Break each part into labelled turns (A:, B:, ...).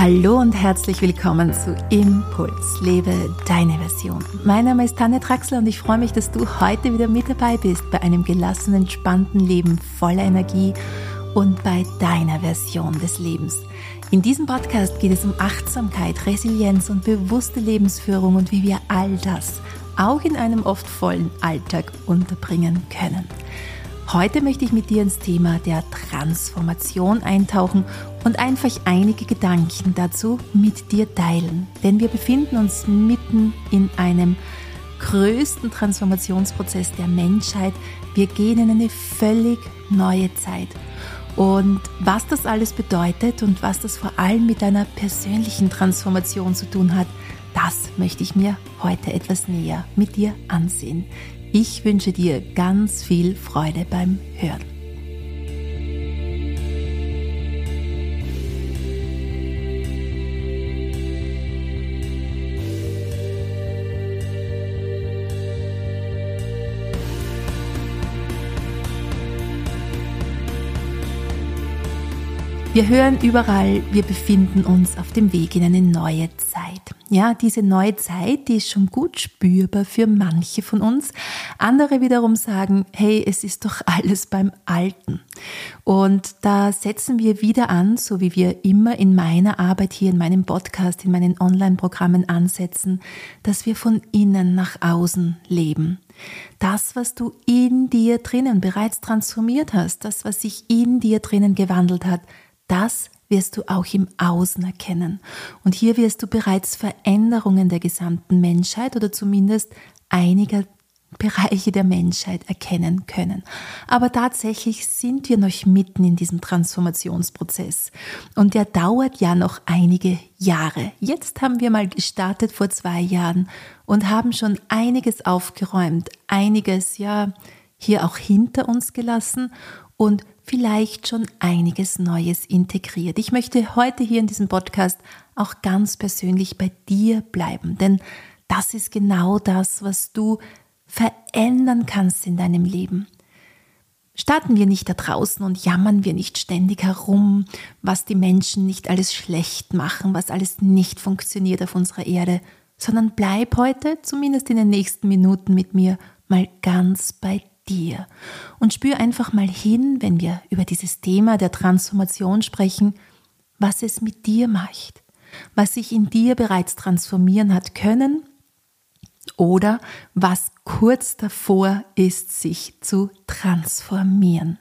A: Hallo und herzlich willkommen zu Impuls, lebe deine Version. Mein Name ist Tanne Traxler und ich freue mich, dass du heute wieder mit dabei bist bei einem gelassenen, entspannten Leben voller Energie und bei deiner Version des Lebens. In diesem Podcast geht es um Achtsamkeit, Resilienz und bewusste Lebensführung und wie wir all das auch in einem oft vollen Alltag unterbringen können. Heute möchte ich mit dir ins Thema der Transformation eintauchen und einfach einige Gedanken dazu mit dir teilen. Denn wir befinden uns mitten in einem größten Transformationsprozess der Menschheit. Wir gehen in eine völlig neue Zeit. Und was das alles bedeutet und was das vor allem mit deiner persönlichen Transformation zu tun hat, das möchte ich mir heute etwas näher mit dir ansehen. Ich wünsche dir ganz viel Freude beim Hören. Wir hören überall, wir befinden uns auf dem Weg in eine neue Zeit. Ja, diese neue Zeit, die ist schon gut spürbar für manche von uns. Andere wiederum sagen, hey, es ist doch alles beim Alten. Und da setzen wir wieder an, so wie wir immer in meiner Arbeit hier, in meinem Podcast, in meinen Online-Programmen ansetzen, dass wir von innen nach außen leben. Das, was du in dir drinnen bereits transformiert hast, das, was sich in dir drinnen gewandelt hat, das wirst du auch im Außen erkennen. Und hier wirst du bereits Veränderungen der gesamten Menschheit oder zumindest einiger Bereiche der Menschheit erkennen können. Aber tatsächlich sind wir noch mitten in diesem Transformationsprozess. Und der dauert ja noch einige Jahre. Jetzt haben wir mal gestartet vor zwei Jahren und haben schon einiges aufgeräumt, einiges ja hier auch hinter uns gelassen und vielleicht schon einiges Neues integriert. Ich möchte heute hier in diesem Podcast auch ganz persönlich bei dir bleiben, denn das ist genau das, was du verändern kannst in deinem Leben. Starten wir nicht da draußen und jammern wir nicht ständig herum, was die Menschen nicht alles schlecht machen, was alles nicht funktioniert auf unserer Erde, sondern bleib heute, zumindest in den nächsten Minuten mit mir, mal ganz bei dir. Und spür einfach mal hin, wenn wir über dieses Thema der Transformation sprechen, was es mit dir macht, was sich in dir bereits transformieren hat können oder was kurz davor ist, sich zu transformieren.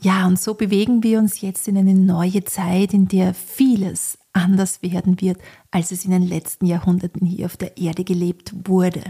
A: Ja, und so bewegen wir uns jetzt in eine neue Zeit, in der vieles anders werden wird, als es in den letzten Jahrhunderten hier auf der Erde gelebt wurde.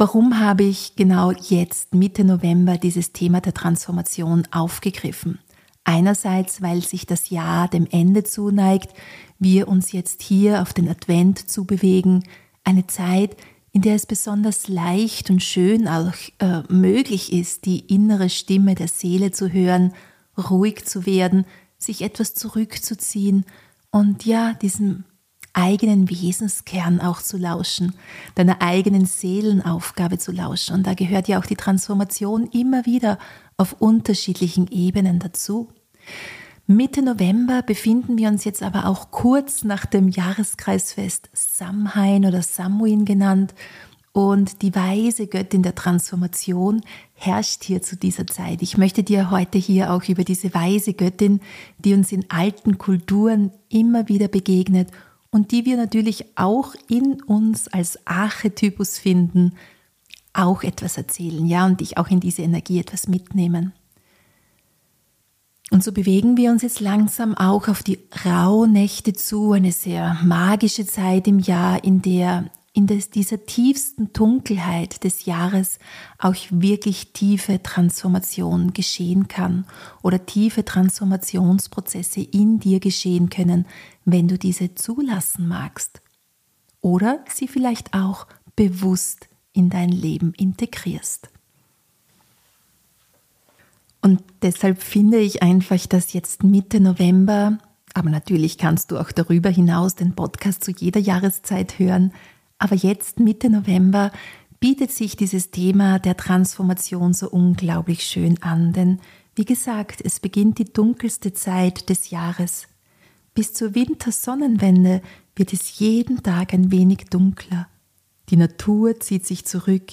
A: Warum habe ich genau jetzt, Mitte November, dieses Thema der Transformation aufgegriffen? Einerseits, weil sich das Jahr dem Ende zuneigt, wir uns jetzt hier auf den Advent zu bewegen, eine Zeit, in der es besonders leicht und schön auch äh, möglich ist, die innere Stimme der Seele zu hören, ruhig zu werden, sich etwas zurückzuziehen und ja, diesem eigenen Wesenskern auch zu lauschen, deiner eigenen Seelenaufgabe zu lauschen. Und da gehört ja auch die Transformation immer wieder auf unterschiedlichen Ebenen dazu. Mitte November befinden wir uns jetzt aber auch kurz nach dem Jahreskreisfest Samhain oder Samhain genannt. Und die weise Göttin der Transformation herrscht hier zu dieser Zeit. Ich möchte dir heute hier auch über diese weise Göttin, die uns in alten Kulturen immer wieder begegnet und die wir natürlich auch in uns als Archetypus finden, auch etwas erzählen, ja, und dich auch in diese Energie etwas mitnehmen. Und so bewegen wir uns jetzt langsam auch auf die Rauhnächte zu, eine sehr magische Zeit im Jahr, in der in des, dieser tiefsten Dunkelheit des Jahres auch wirklich tiefe Transformation geschehen kann oder tiefe Transformationsprozesse in dir geschehen können, wenn du diese zulassen magst. Oder sie vielleicht auch bewusst in dein Leben integrierst. Und deshalb finde ich einfach, dass jetzt Mitte November, aber natürlich kannst du auch darüber hinaus den Podcast zu jeder Jahreszeit hören, aber jetzt, Mitte November, bietet sich dieses Thema der Transformation so unglaublich schön an, denn wie gesagt, es beginnt die dunkelste Zeit des Jahres. Bis zur Wintersonnenwende wird es jeden Tag ein wenig dunkler. Die Natur zieht sich zurück,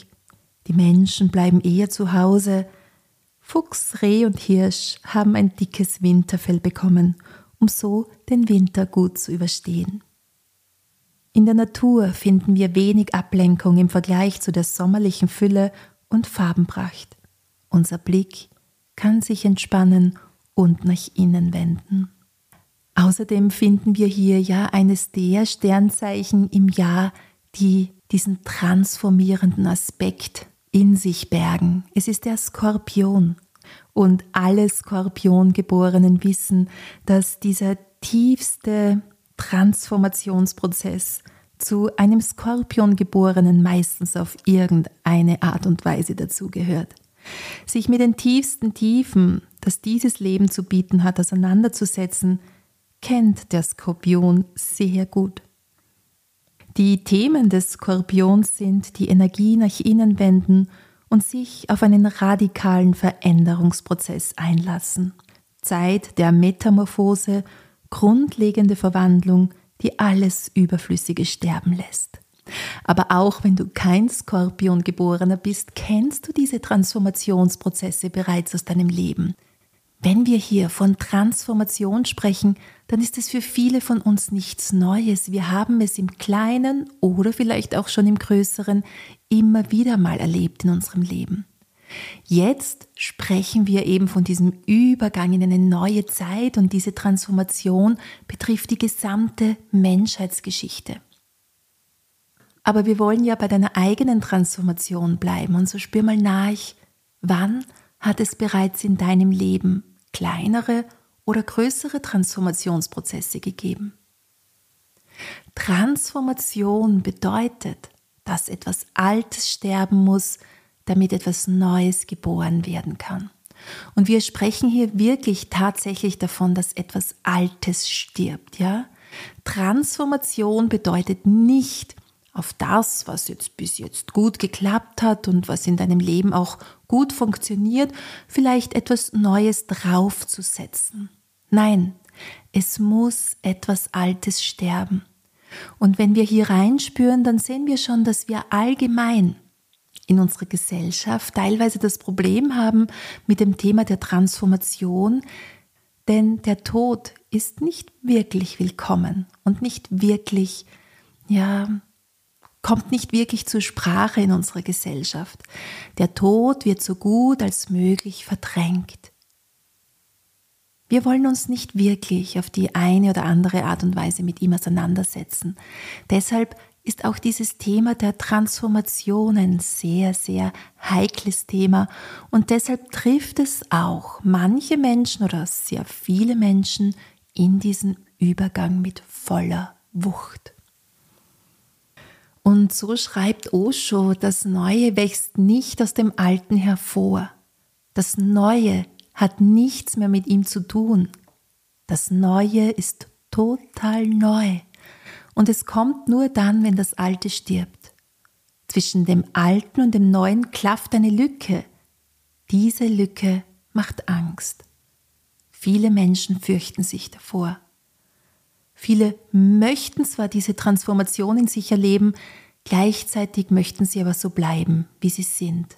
A: die Menschen bleiben eher zu Hause. Fuchs, Reh und Hirsch haben ein dickes Winterfell bekommen, um so den Winter gut zu überstehen. In der Natur finden wir wenig Ablenkung im Vergleich zu der sommerlichen Fülle und Farbenpracht. Unser Blick kann sich entspannen und nach innen wenden. Außerdem finden wir hier ja eines der Sternzeichen im Jahr, die diesen transformierenden Aspekt in sich bergen. Es ist der Skorpion. Und alle Skorpiongeborenen wissen, dass dieser tiefste Transformationsprozess zu einem Skorpiongeborenen meistens auf irgendeine Art und Weise dazugehört. Sich mit den tiefsten Tiefen, das dieses Leben zu bieten hat, auseinanderzusetzen, kennt der Skorpion sehr gut. Die Themen des Skorpions sind die Energie nach innen wenden und sich auf einen radikalen Veränderungsprozess einlassen. Zeit der Metamorphose, grundlegende Verwandlung, die alles Überflüssige sterben lässt. Aber auch wenn du kein Skorpion-Geborener bist, kennst du diese Transformationsprozesse bereits aus deinem Leben. Wenn wir hier von Transformation sprechen, dann ist es für viele von uns nichts Neues. Wir haben es im kleinen oder vielleicht auch schon im größeren immer wieder mal erlebt in unserem Leben. Jetzt sprechen wir eben von diesem Übergang in eine neue Zeit und diese Transformation betrifft die gesamte Menschheitsgeschichte. Aber wir wollen ja bei deiner eigenen Transformation bleiben und so spür mal nach, wann hat es bereits in deinem Leben kleinere oder größere Transformationsprozesse gegeben. Transformation bedeutet, dass etwas Altes sterben muss, damit etwas Neues geboren werden kann. Und wir sprechen hier wirklich tatsächlich davon, dass etwas Altes stirbt, ja? Transformation bedeutet nicht, auf das, was jetzt bis jetzt gut geklappt hat und was in deinem Leben auch gut funktioniert, vielleicht etwas Neues draufzusetzen. Nein, es muss etwas Altes sterben. Und wenn wir hier reinspüren, dann sehen wir schon, dass wir allgemein in unserer Gesellschaft teilweise das Problem haben mit dem Thema der Transformation, denn der Tod ist nicht wirklich willkommen und nicht wirklich, ja, kommt nicht wirklich zur Sprache in unserer Gesellschaft. Der Tod wird so gut als möglich verdrängt. Wir wollen uns nicht wirklich auf die eine oder andere Art und Weise mit ihm auseinandersetzen. Deshalb ist auch dieses Thema der Transformation ein sehr, sehr heikles Thema und deshalb trifft es auch manche Menschen oder sehr viele Menschen in diesen Übergang mit voller Wucht. Und so schreibt Osho, das Neue wächst nicht aus dem Alten hervor. Das Neue hat nichts mehr mit ihm zu tun. Das Neue ist total neu. Und es kommt nur dann, wenn das Alte stirbt. Zwischen dem Alten und dem Neuen klafft eine Lücke. Diese Lücke macht Angst. Viele Menschen fürchten sich davor. Viele möchten zwar diese Transformation in sich erleben, gleichzeitig möchten sie aber so bleiben, wie sie sind.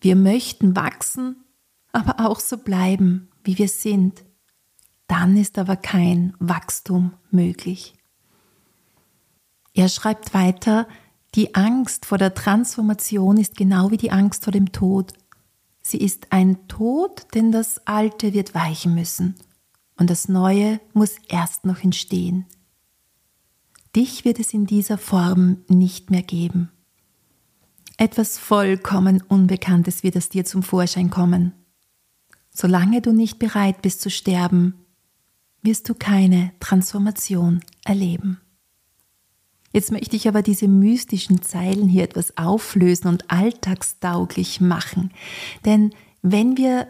A: Wir möchten wachsen, aber auch so bleiben, wie wir sind. Dann ist aber kein Wachstum möglich. Er schreibt weiter, die Angst vor der Transformation ist genau wie die Angst vor dem Tod. Sie ist ein Tod, denn das Alte wird weichen müssen und das Neue muss erst noch entstehen. Dich wird es in dieser Form nicht mehr geben. Etwas vollkommen Unbekanntes wird aus dir zum Vorschein kommen. Solange du nicht bereit bist zu sterben, wirst du keine Transformation erleben. Jetzt möchte ich aber diese mystischen Zeilen hier etwas auflösen und alltagstauglich machen. Denn wenn wir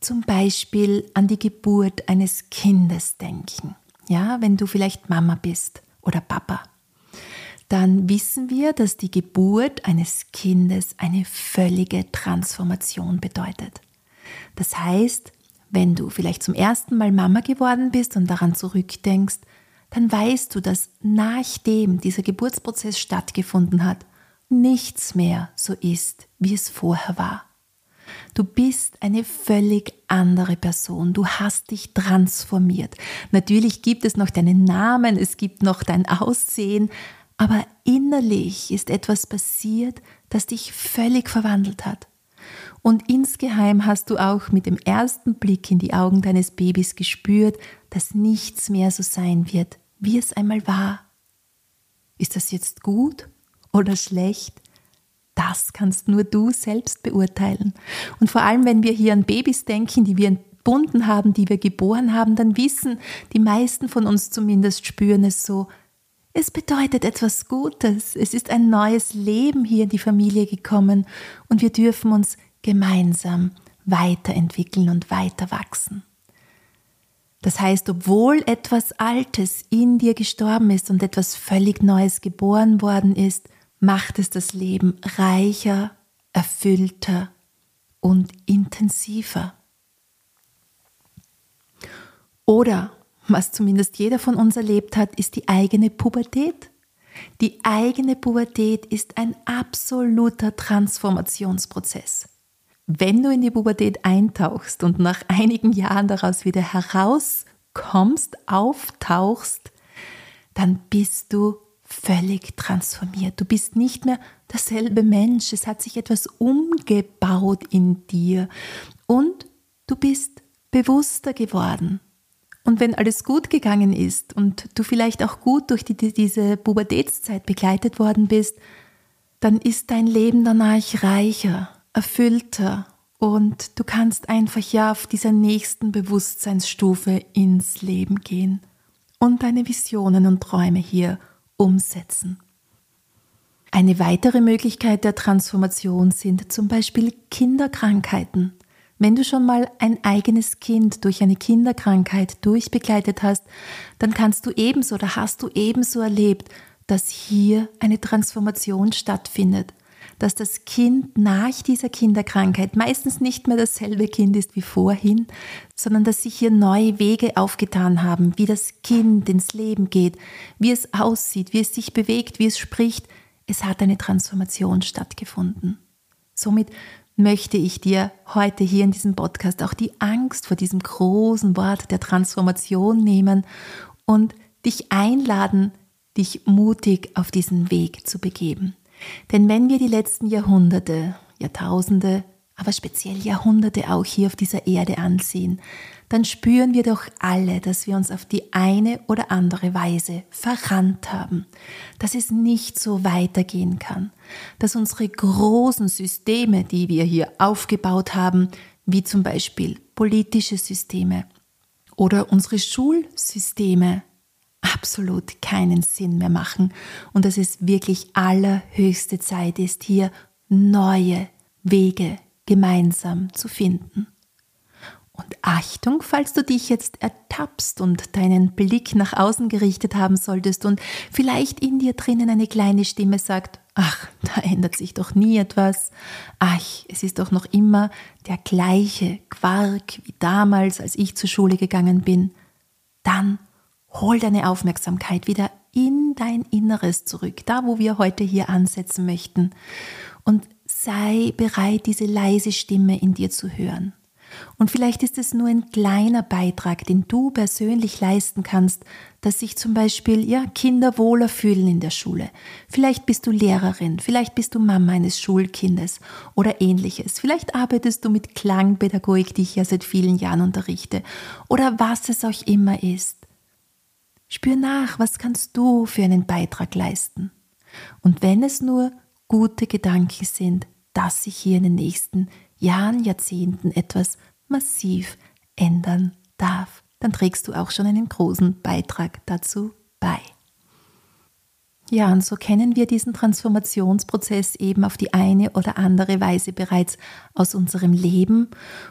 A: zum Beispiel an die Geburt eines Kindes denken. Ja, wenn du vielleicht Mama bist oder Papa, dann wissen wir, dass die Geburt eines Kindes eine völlige Transformation bedeutet. Das heißt, wenn du vielleicht zum ersten Mal Mama geworden bist und daran zurückdenkst, dann weißt du, dass nachdem dieser Geburtsprozess stattgefunden hat, nichts mehr so ist, wie es vorher war. Du bist eine völlig andere Person. Du hast dich transformiert. Natürlich gibt es noch deinen Namen, es gibt noch dein Aussehen, aber innerlich ist etwas passiert, das dich völlig verwandelt hat. Und insgeheim hast du auch mit dem ersten Blick in die Augen deines Babys gespürt, dass nichts mehr so sein wird, wie es einmal war. Ist das jetzt gut oder schlecht? Das kannst nur du selbst beurteilen. Und vor allem, wenn wir hier an Babys denken, die wir entbunden haben, die wir geboren haben, dann wissen die meisten von uns zumindest spüren es so, es bedeutet etwas Gutes. Es ist ein neues Leben hier in die Familie gekommen und wir dürfen uns gemeinsam weiterentwickeln und weiter wachsen. Das heißt, obwohl etwas Altes in dir gestorben ist und etwas völlig Neues geboren worden ist, macht es das Leben reicher, erfüllter und intensiver. Oder, was zumindest jeder von uns erlebt hat, ist die eigene Pubertät. Die eigene Pubertät ist ein absoluter Transformationsprozess. Wenn du in die Pubertät eintauchst und nach einigen Jahren daraus wieder herauskommst, auftauchst, dann bist du völlig transformiert. Du bist nicht mehr derselbe Mensch. Es hat sich etwas umgebaut in dir und du bist bewusster geworden. Und wenn alles gut gegangen ist und du vielleicht auch gut durch die, diese Pubertätszeit begleitet worden bist, dann ist dein Leben danach reicher, erfüllter und du kannst einfach ja auf dieser nächsten Bewusstseinsstufe ins Leben gehen und deine Visionen und Träume hier umsetzen. Eine weitere Möglichkeit der Transformation sind zum Beispiel Kinderkrankheiten. Wenn du schon mal ein eigenes Kind durch eine Kinderkrankheit durchbegleitet hast, dann kannst du ebenso oder hast du ebenso erlebt, dass hier eine Transformation stattfindet, dass das Kind nach dieser Kinderkrankheit meistens nicht mehr dasselbe Kind ist wie vorhin, sondern dass sich hier neue Wege aufgetan haben, wie das Kind ins Leben geht, wie es aussieht, wie es sich bewegt, wie es spricht. Es hat eine Transformation stattgefunden. Somit möchte ich dir heute hier in diesem Podcast auch die Angst vor diesem großen Wort der Transformation nehmen und dich einladen, dich mutig auf diesen Weg zu begeben. Denn wenn wir die letzten Jahrhunderte, Jahrtausende, aber speziell Jahrhunderte auch hier auf dieser Erde ansehen, dann spüren wir doch alle, dass wir uns auf die eine oder andere Weise verrannt haben, dass es nicht so weitergehen kann, dass unsere großen Systeme, die wir hier aufgebaut haben, wie zum Beispiel politische Systeme oder unsere Schulsysteme, absolut keinen Sinn mehr machen. Und dass es wirklich allerhöchste Zeit ist, hier neue Wege gemeinsam zu finden. Und Achtung, falls du dich jetzt ertappst und deinen Blick nach außen gerichtet haben solltest und vielleicht in dir drinnen eine kleine Stimme sagt, ach, da ändert sich doch nie etwas, ach, es ist doch noch immer der gleiche Quark wie damals, als ich zur Schule gegangen bin, dann Hol deine Aufmerksamkeit wieder in dein Inneres zurück, da wo wir heute hier ansetzen möchten. Und sei bereit, diese leise Stimme in dir zu hören. Und vielleicht ist es nur ein kleiner Beitrag, den du persönlich leisten kannst, dass sich zum Beispiel ja, Kinder wohler fühlen in der Schule. Vielleicht bist du Lehrerin, vielleicht bist du Mama eines Schulkindes oder ähnliches. Vielleicht arbeitest du mit Klangpädagogik, die ich ja seit vielen Jahren unterrichte, oder was es auch immer ist. Spür nach, was kannst du für einen Beitrag leisten. Und wenn es nur gute Gedanken sind, dass sich hier in den nächsten Jahren, Jahrzehnten etwas massiv ändern darf, dann trägst du auch schon einen großen Beitrag dazu bei. Ja, und so kennen wir diesen Transformationsprozess eben auf die eine oder andere Weise bereits aus unserem Leben.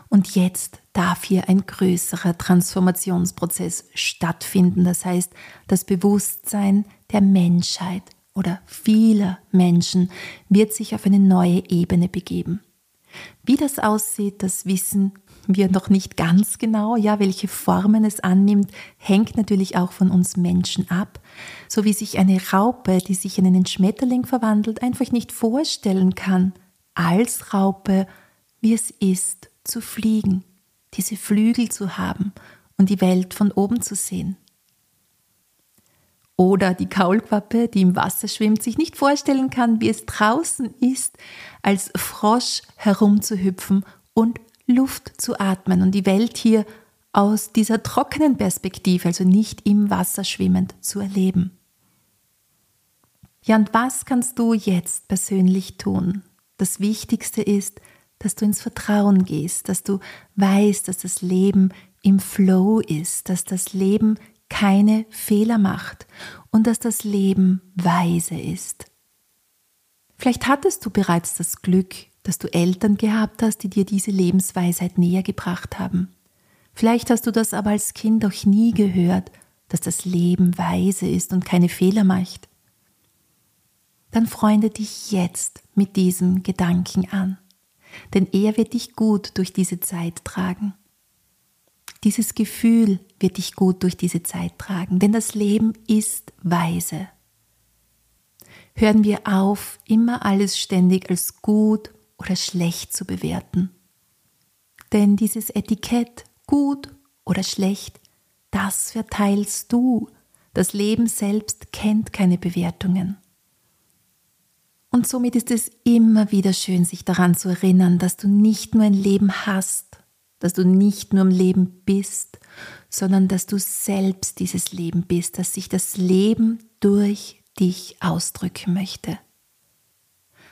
A: Und jetzt darf hier ein größerer Transformationsprozess stattfinden. Das heißt, das Bewusstsein der Menschheit oder vieler Menschen wird sich auf eine neue Ebene begeben. Wie das aussieht, das wissen wir noch nicht ganz genau. Ja, welche Formen es annimmt, hängt natürlich auch von uns Menschen ab. So wie sich eine Raupe, die sich in einen Schmetterling verwandelt, einfach nicht vorstellen kann, als Raupe, wie es ist, zu fliegen, diese Flügel zu haben und die Welt von oben zu sehen. Oder die Kaulquappe, die im Wasser schwimmt, sich nicht vorstellen kann, wie es draußen ist, als Frosch herumzuhüpfen und Luft zu atmen und die Welt hier aus dieser trockenen Perspektive, also nicht im Wasser schwimmend, zu erleben. Ja, und was kannst du jetzt persönlich tun? Das Wichtigste ist, dass du ins Vertrauen gehst, dass du weißt, dass das Leben im Flow ist, dass das Leben keine Fehler macht und dass das Leben weise ist. Vielleicht hattest du bereits das Glück, dass du Eltern gehabt hast, die dir diese Lebensweisheit näher gebracht haben. Vielleicht hast du das aber als Kind auch nie gehört, dass das Leben weise ist und keine Fehler macht. Dann freunde dich jetzt mit diesem Gedanken an, denn er wird dich gut durch diese Zeit tragen. Dieses Gefühl wird dich gut durch diese Zeit tragen, denn das Leben ist weise. Hören wir auf, immer alles ständig als gut oder schlecht zu bewerten. Denn dieses Etikett gut oder schlecht, das verteilst du. Das Leben selbst kennt keine Bewertungen. Und somit ist es immer wieder schön, sich daran zu erinnern, dass du nicht nur ein Leben hast, dass du nicht nur im Leben bist, sondern dass du selbst dieses Leben bist, dass sich das Leben durch dich ausdrücken möchte.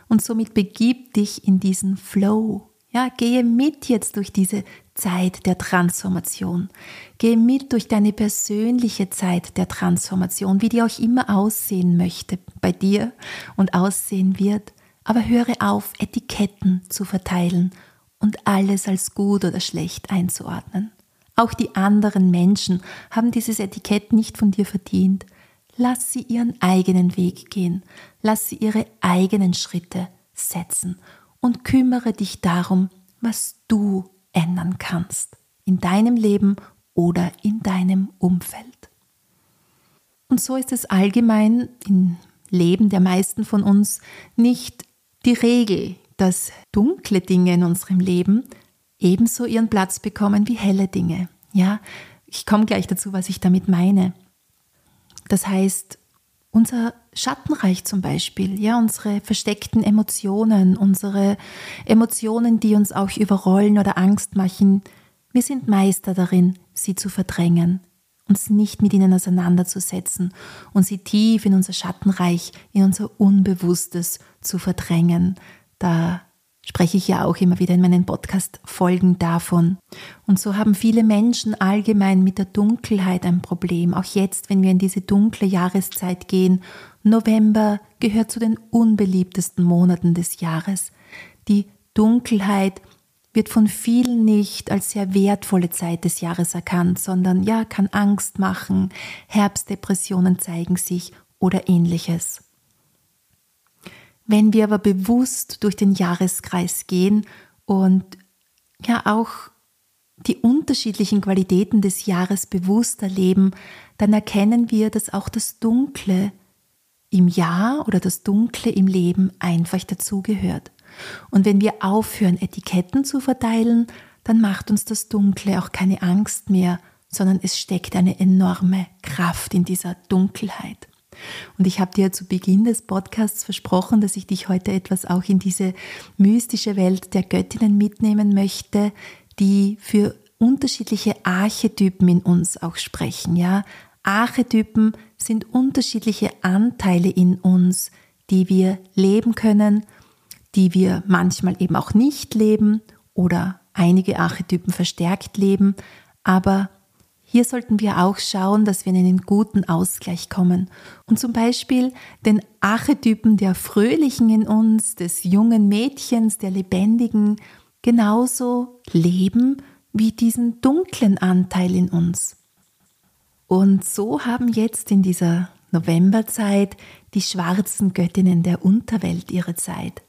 A: Und somit begib dich in diesen Flow. Ja, gehe mit jetzt durch diese Zeit der Transformation. Gehe mit durch deine persönliche Zeit der Transformation, wie die auch immer aussehen möchte bei dir und aussehen wird. Aber höre auf, Etiketten zu verteilen und alles als gut oder schlecht einzuordnen. Auch die anderen Menschen haben dieses Etikett nicht von dir verdient. Lass sie ihren eigenen Weg gehen, lass sie ihre eigenen Schritte setzen und kümmere dich darum, was du ändern kannst in deinem Leben oder in deinem Umfeld. Und so ist es allgemein im Leben der meisten von uns nicht die Regel, dass dunkle Dinge in unserem Leben ebenso ihren Platz bekommen wie helle Dinge. Ja, ich komme gleich dazu, was ich damit meine. Das heißt, unser Schattenreich zum Beispiel, ja, unsere versteckten Emotionen, unsere Emotionen, die uns auch überrollen oder Angst machen, wir sind Meister darin, sie zu verdrängen, uns nicht mit ihnen auseinanderzusetzen und sie tief in unser Schattenreich, in unser Unbewusstes zu verdrängen, da spreche ich ja auch immer wieder in meinen Podcast-Folgen davon. Und so haben viele Menschen allgemein mit der Dunkelheit ein Problem. Auch jetzt, wenn wir in diese dunkle Jahreszeit gehen. November gehört zu den unbeliebtesten Monaten des Jahres. Die Dunkelheit wird von vielen nicht als sehr wertvolle Zeit des Jahres erkannt, sondern ja, kann Angst machen, Herbstdepressionen zeigen sich oder ähnliches. Wenn wir aber bewusst durch den Jahreskreis gehen und ja auch die unterschiedlichen Qualitäten des Jahres bewusst erleben, dann erkennen wir, dass auch das Dunkle im Jahr oder das Dunkle im Leben einfach dazugehört. Und wenn wir aufhören, Etiketten zu verteilen, dann macht uns das Dunkle auch keine Angst mehr, sondern es steckt eine enorme Kraft in dieser Dunkelheit. Und ich habe dir zu Beginn des Podcasts versprochen, dass ich dich heute etwas auch in diese mystische Welt der Göttinnen mitnehmen möchte, die für unterschiedliche Archetypen in uns auch sprechen, ja? Archetypen sind unterschiedliche Anteile in uns, die wir leben können, die wir manchmal eben auch nicht leben oder einige Archetypen verstärkt leben, aber hier sollten wir auch schauen, dass wir in einen guten Ausgleich kommen und zum Beispiel den Archetypen der Fröhlichen in uns, des jungen Mädchens, der Lebendigen, genauso leben wie diesen dunklen Anteil in uns. Und so haben jetzt in dieser Novemberzeit die schwarzen Göttinnen der Unterwelt ihre Zeit.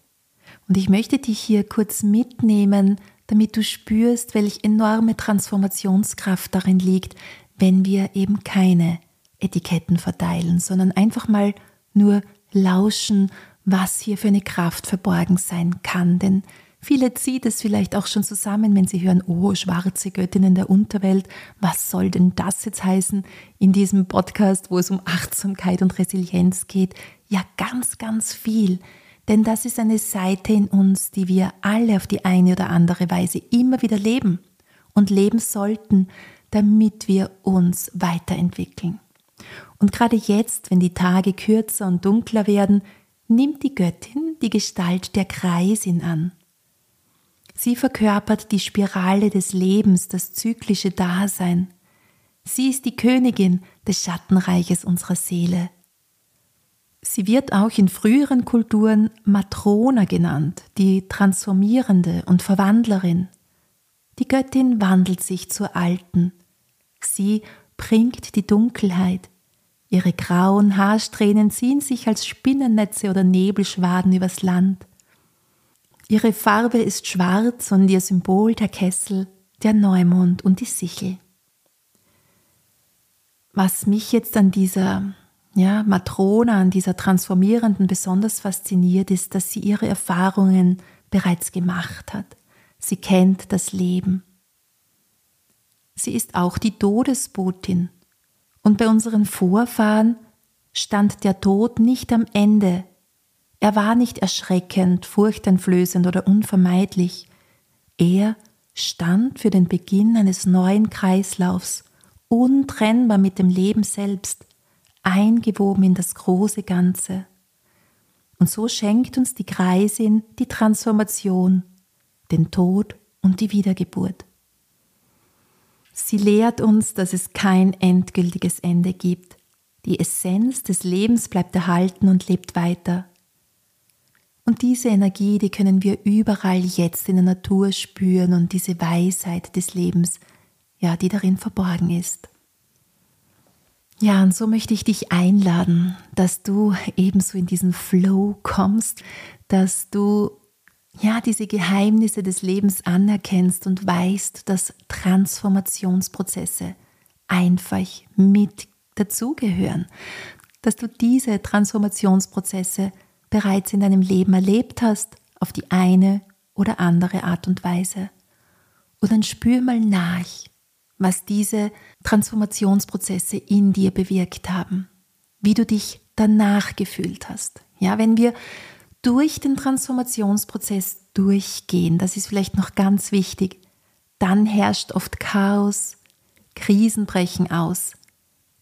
A: Und ich möchte dich hier kurz mitnehmen damit du spürst, welch enorme Transformationskraft darin liegt, wenn wir eben keine Etiketten verteilen, sondern einfach mal nur lauschen, was hier für eine Kraft verborgen sein kann. Denn viele zieht es vielleicht auch schon zusammen, wenn sie hören, oh, schwarze Göttinnen der Unterwelt, was soll denn das jetzt heißen in diesem Podcast, wo es um Achtsamkeit und Resilienz geht? Ja, ganz, ganz viel. Denn das ist eine Seite in uns, die wir alle auf die eine oder andere Weise immer wieder leben und leben sollten, damit wir uns weiterentwickeln. Und gerade jetzt, wenn die Tage kürzer und dunkler werden, nimmt die Göttin die Gestalt der Kreisin an. Sie verkörpert die Spirale des Lebens, das zyklische Dasein. Sie ist die Königin des Schattenreiches unserer Seele. Sie wird auch in früheren Kulturen Matrona genannt, die Transformierende und Verwandlerin. Die Göttin wandelt sich zur Alten. Sie bringt die Dunkelheit. Ihre grauen Haarsträhnen ziehen sich als Spinnennetze oder Nebelschwaden übers Land. Ihre Farbe ist schwarz und ihr Symbol der Kessel, der Neumond und die Sichel. Was mich jetzt an dieser ja, Matrona, an dieser Transformierenden besonders fasziniert, ist, dass sie ihre Erfahrungen bereits gemacht hat. Sie kennt das Leben. Sie ist auch die Todesbotin. Und bei unseren Vorfahren stand der Tod nicht am Ende. Er war nicht erschreckend, furchteinflößend oder unvermeidlich. Er stand für den Beginn eines neuen Kreislaufs, untrennbar mit dem Leben selbst, eingewoben in das große Ganze. Und so schenkt uns die Kreisin die Transformation, den Tod und die Wiedergeburt. Sie lehrt uns, dass es kein endgültiges Ende gibt. Die Essenz des Lebens bleibt erhalten und lebt weiter. Und diese Energie, die können wir überall jetzt in der Natur spüren und diese Weisheit des Lebens, ja, die darin verborgen ist. Ja, und so möchte ich dich einladen, dass du ebenso in diesen Flow kommst, dass du ja, diese Geheimnisse des Lebens anerkennst und weißt, dass Transformationsprozesse einfach mit dazugehören, dass du diese Transformationsprozesse bereits in deinem Leben erlebt hast, auf die eine oder andere Art und Weise. Und dann spür mal nach, was diese Transformationsprozesse in dir bewirkt haben, wie du dich danach gefühlt hast. Ja, wenn wir durch den Transformationsprozess durchgehen, das ist vielleicht noch ganz wichtig, dann herrscht oft Chaos, Krisen brechen aus.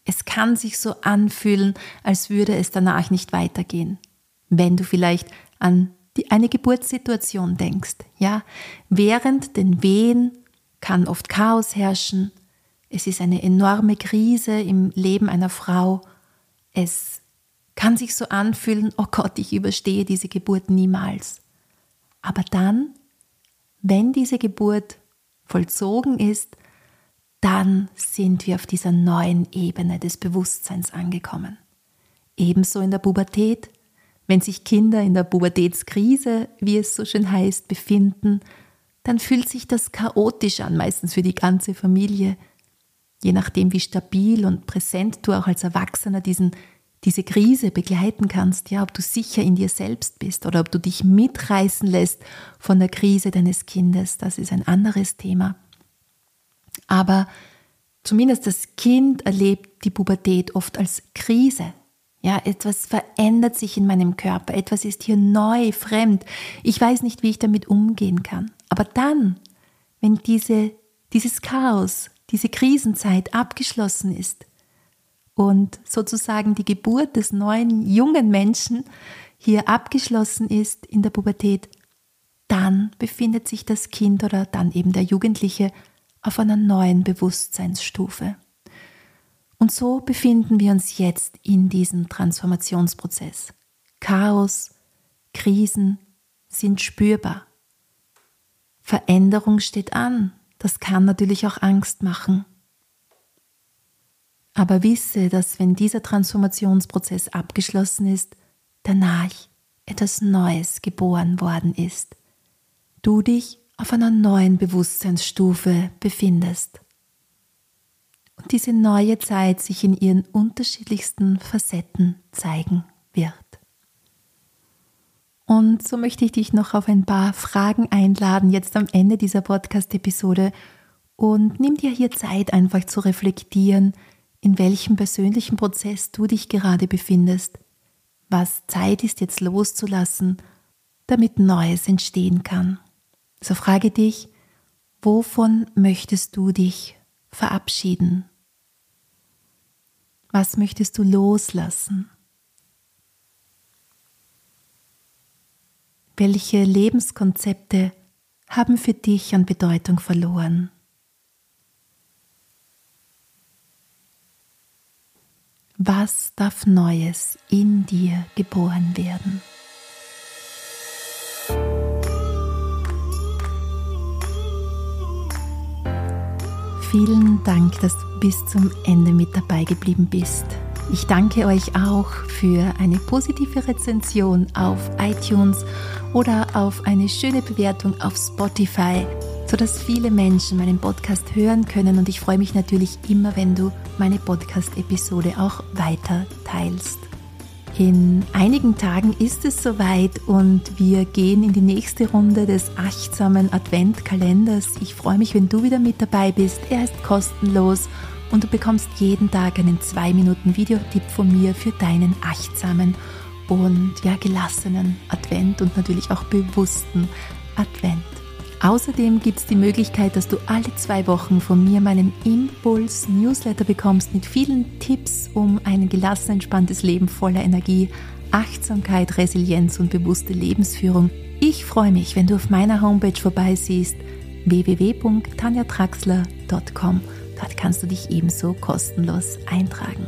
A: Es kann sich so anfühlen, als würde es danach nicht weitergehen. Wenn du vielleicht an die, eine Geburtssituation denkst, ja, während den Wehen kann oft Chaos herrschen. Es ist eine enorme Krise im Leben einer Frau. Es kann sich so anfühlen, oh Gott, ich überstehe diese Geburt niemals. Aber dann, wenn diese Geburt vollzogen ist, dann sind wir auf dieser neuen Ebene des Bewusstseins angekommen. Ebenso in der Pubertät, wenn sich Kinder in der Pubertätskrise, wie es so schön heißt, befinden, dann fühlt sich das chaotisch an, meistens für die ganze Familie. Je nachdem, wie stabil und präsent du auch als Erwachsener diesen diese Krise begleiten kannst, ja, ob du sicher in dir selbst bist oder ob du dich mitreißen lässt von der Krise deines Kindes, das ist ein anderes Thema. Aber zumindest das Kind erlebt die Pubertät oft als Krise. Ja, etwas verändert sich in meinem Körper, etwas ist hier neu, fremd. Ich weiß nicht, wie ich damit umgehen kann. Aber dann, wenn diese, dieses Chaos, diese Krisenzeit abgeschlossen ist, und sozusagen die Geburt des neuen jungen Menschen hier abgeschlossen ist in der Pubertät, dann befindet sich das Kind oder dann eben der Jugendliche auf einer neuen Bewusstseinsstufe. Und so befinden wir uns jetzt in diesem Transformationsprozess. Chaos, Krisen sind spürbar. Veränderung steht an. Das kann natürlich auch Angst machen. Aber wisse, dass wenn dieser Transformationsprozess abgeschlossen ist, danach etwas Neues geboren worden ist. Du dich auf einer neuen Bewusstseinsstufe befindest und diese neue Zeit sich in ihren unterschiedlichsten Facetten zeigen wird. Und so möchte ich dich noch auf ein paar Fragen einladen, jetzt am Ende dieser Podcast-Episode. Und nimm dir hier Zeit, einfach zu reflektieren, in welchem persönlichen Prozess du dich gerade befindest, was Zeit ist jetzt loszulassen, damit Neues entstehen kann. So frage dich, wovon möchtest du dich verabschieden? Was möchtest du loslassen? Welche Lebenskonzepte haben für dich an Bedeutung verloren? Was darf Neues in dir geboren werden? Vielen Dank, dass du bis zum Ende mit dabei geblieben bist. Ich danke euch auch für eine positive Rezension auf iTunes oder auf eine schöne Bewertung auf Spotify, sodass viele Menschen meinen Podcast hören können. Und ich freue mich natürlich immer, wenn du meine Podcast-Episode auch weiter teilst. In einigen Tagen ist es soweit und wir gehen in die nächste Runde des achtsamen Adventkalenders. Ich freue mich, wenn du wieder mit dabei bist. Er ist kostenlos und du bekommst jeden Tag einen 2 Minuten Videotipp von mir für deinen achtsamen und ja gelassenen Advent und natürlich auch bewussten Advent. Außerdem gibt es die Möglichkeit, dass du alle zwei Wochen von mir meinen Impuls-Newsletter bekommst mit vielen Tipps, um ein gelassen, entspanntes Leben voller Energie, Achtsamkeit, Resilienz und bewusste Lebensführung. Ich freue mich, wenn du auf meiner Homepage vorbeisiehst www.tanjatraxler.com Dort kannst du dich ebenso kostenlos eintragen.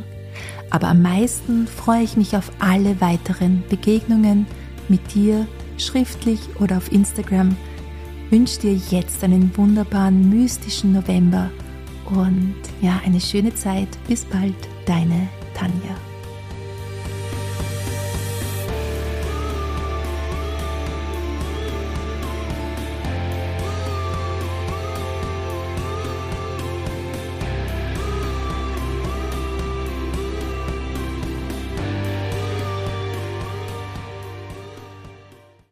A: Aber am meisten freue ich mich auf alle weiteren Begegnungen mit dir, schriftlich oder auf Instagram. Wünsche dir jetzt einen wunderbaren, mystischen November und ja, eine schöne Zeit. Bis bald, deine Tanja.